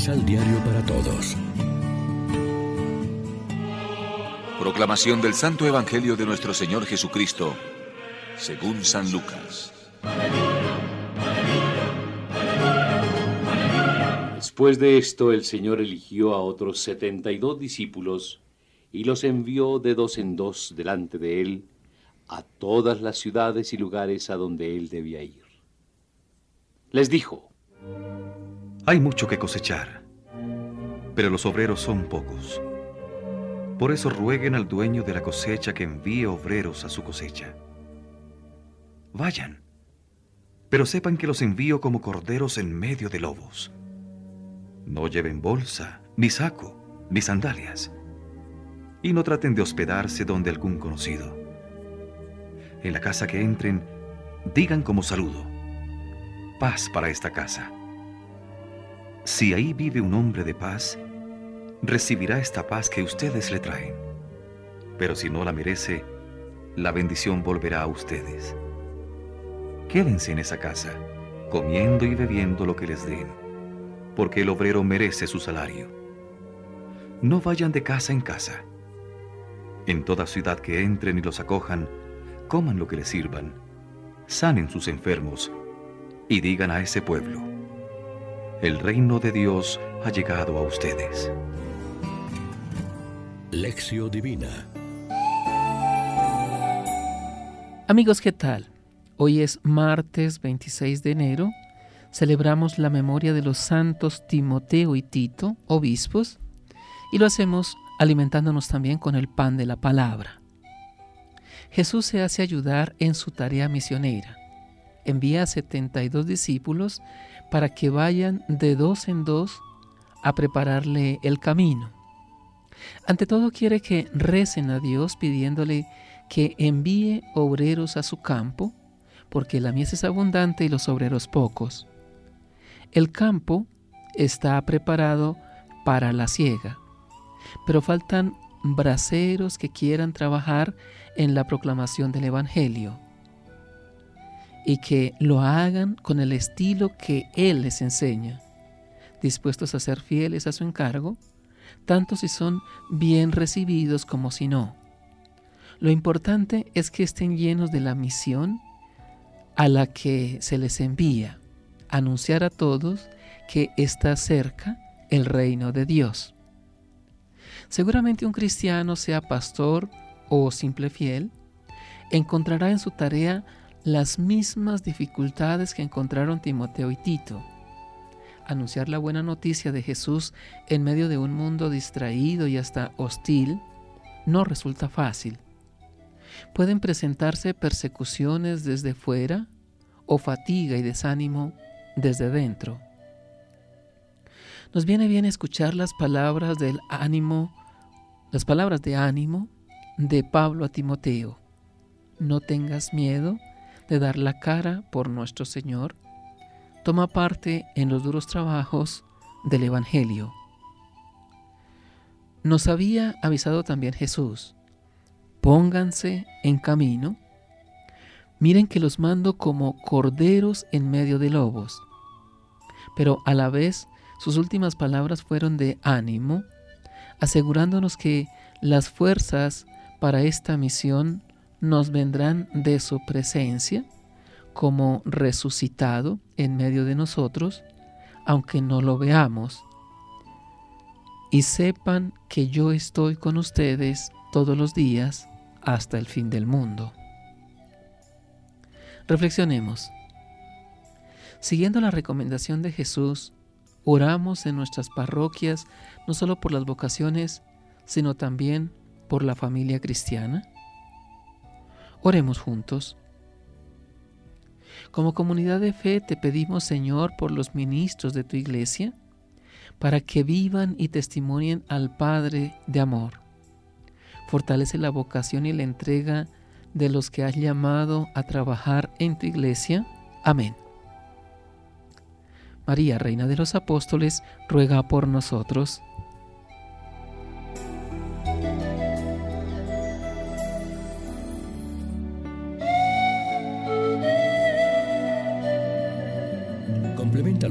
Misal Diario para Todos. Proclamación del Santo Evangelio de nuestro Señor Jesucristo, según San Lucas. Después de esto, el Señor eligió a otros setenta y dos discípulos y los envió de dos en dos delante de él a todas las ciudades y lugares a donde él debía ir. Les dijo, Hay mucho que cosechar, pero los obreros son pocos. Por eso rueguen al dueño de la cosecha que envíe obreros a su cosecha. Vayan, pero sepan que los envío como corderos en medio de lobos. No lleven bolsa, ni saco, ni sandalias, y no traten de hospedarse donde algún conocido. En la casa que entren, digan como saludo, paz para esta casa. Si ahí vive un hombre de paz, recibirá esta paz que ustedes le traen. Pero si no la merece, la bendición volverá a ustedes. Quédense en esa casa, comiendo y bebiendo lo que les den, porque el obrero merece su salario. No vayan de casa en casa. En toda ciudad que entren y los acojan, coman lo que les sirvan, sanen sus enfermos y digan a ese pueblo, el reino de Dios ha llegado a ustedes. Lección Divina Amigos, ¿qué tal? Hoy es martes 26 de enero. Celebramos la memoria de los santos Timoteo y Tito, obispos, y lo hacemos alimentándonos también con el pan de la palabra. Jesús se hace ayudar en su tarea misionera. Envía a 72 discípulos para que vayan de dos en dos a prepararle el camino. Ante todo quiere que recen a Dios pidiéndole que envíe obreros a su campo, porque la mies es abundante y los obreros pocos. El campo está preparado para la siega, pero faltan braceros que quieran trabajar en la proclamación del Evangelio y que lo hagan con el estilo que Él les enseña, dispuestos a ser fieles a su encargo, tanto si son bien recibidos como si no. Lo importante es que estén llenos de la misión a la que se les envía, anunciar a todos que está cerca el reino de Dios. Seguramente un cristiano, sea pastor o simple fiel, encontrará en su tarea las mismas dificultades que encontraron Timoteo y Tito. Anunciar la buena noticia de Jesús en medio de un mundo distraído y hasta hostil no resulta fácil. Pueden presentarse persecuciones desde fuera o fatiga y desánimo desde dentro. Nos viene bien escuchar las palabras del ánimo, las palabras de ánimo de Pablo a Timoteo. No tengas miedo de dar la cara por nuestro Señor. Toma parte en los duros trabajos del Evangelio. Nos había avisado también Jesús, pónganse en camino. Miren que los mando como corderos en medio de lobos. Pero a la vez sus últimas palabras fueron de ánimo, asegurándonos que las fuerzas para esta misión nos vendrán de su presencia como resucitado en medio de nosotros, aunque no lo veamos. Y sepan que yo estoy con ustedes todos los días hasta el fin del mundo. Reflexionemos. Siguiendo la recomendación de Jesús, oramos en nuestras parroquias no solo por las vocaciones, sino también por la familia cristiana. Oremos juntos. Como comunidad de fe te pedimos, Señor, por los ministros de tu iglesia, para que vivan y testimonien al Padre de amor. Fortalece la vocación y la entrega de los que has llamado a trabajar en tu iglesia. Amén. María, Reina de los Apóstoles, ruega por nosotros.